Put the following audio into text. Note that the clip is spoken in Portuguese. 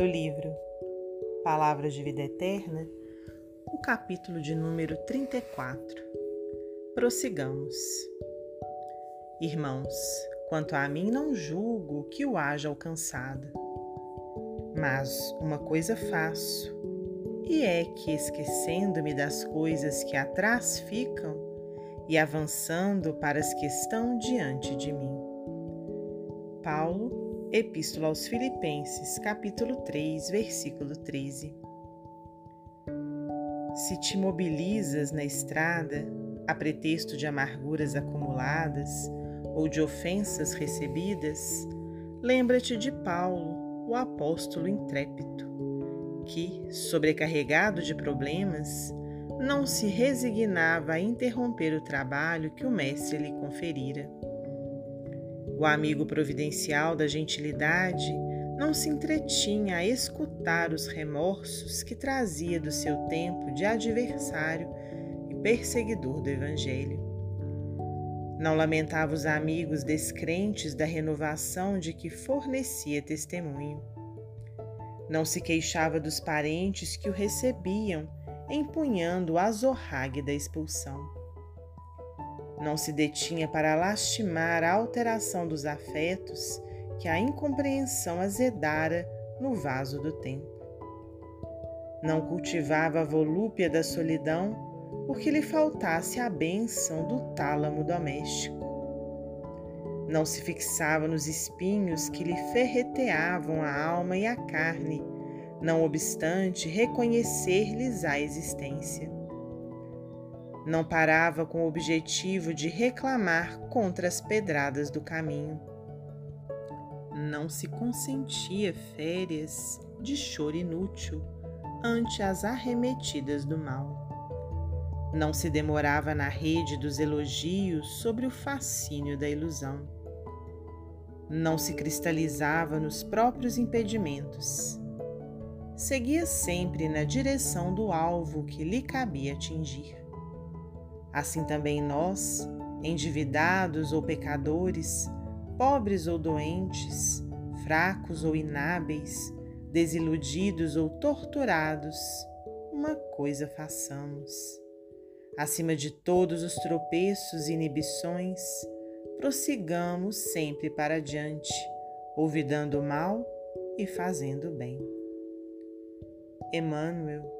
do livro Palavras de Vida Eterna, o capítulo de número 34. Prossigamos. Irmãos, quanto a mim, não julgo que o haja alcançado. Mas uma coisa faço, e é que, esquecendo-me das coisas que atrás ficam e avançando para as que estão diante de mim. Paulo Epístola aos Filipenses, capítulo 3, versículo 13. Se te mobilizas na estrada a pretexto de amarguras acumuladas ou de ofensas recebidas, lembra-te de Paulo, o apóstolo intrépido, que, sobrecarregado de problemas, não se resignava a interromper o trabalho que o Mestre lhe conferira o amigo providencial da gentilidade não se entretinha a escutar os remorsos que trazia do seu tempo de adversário e perseguidor do Evangelho. Não lamentava os amigos descrentes da renovação de que fornecia testemunho. Não se queixava dos parentes que o recebiam, empunhando o azorrague da expulsão não se detinha para lastimar a alteração dos afetos que a incompreensão azedara no vaso do tempo. Não cultivava a volúpia da solidão porque lhe faltasse a bênção do tálamo doméstico. Não se fixava nos espinhos que lhe ferreteavam a alma e a carne, não obstante reconhecer-lhes a existência não parava com o objetivo de reclamar contra as pedradas do caminho. Não se consentia férias de choro inútil ante as arremetidas do mal. Não se demorava na rede dos elogios sobre o fascínio da ilusão. Não se cristalizava nos próprios impedimentos. Seguia sempre na direção do alvo que lhe cabia atingir. Assim também nós, endividados ou pecadores, pobres ou doentes, fracos ou inábeis, desiludidos ou torturados, uma coisa façamos. Acima de todos os tropeços e inibições, prossigamos sempre para diante, olvidando o mal e fazendo o bem. Emmanuel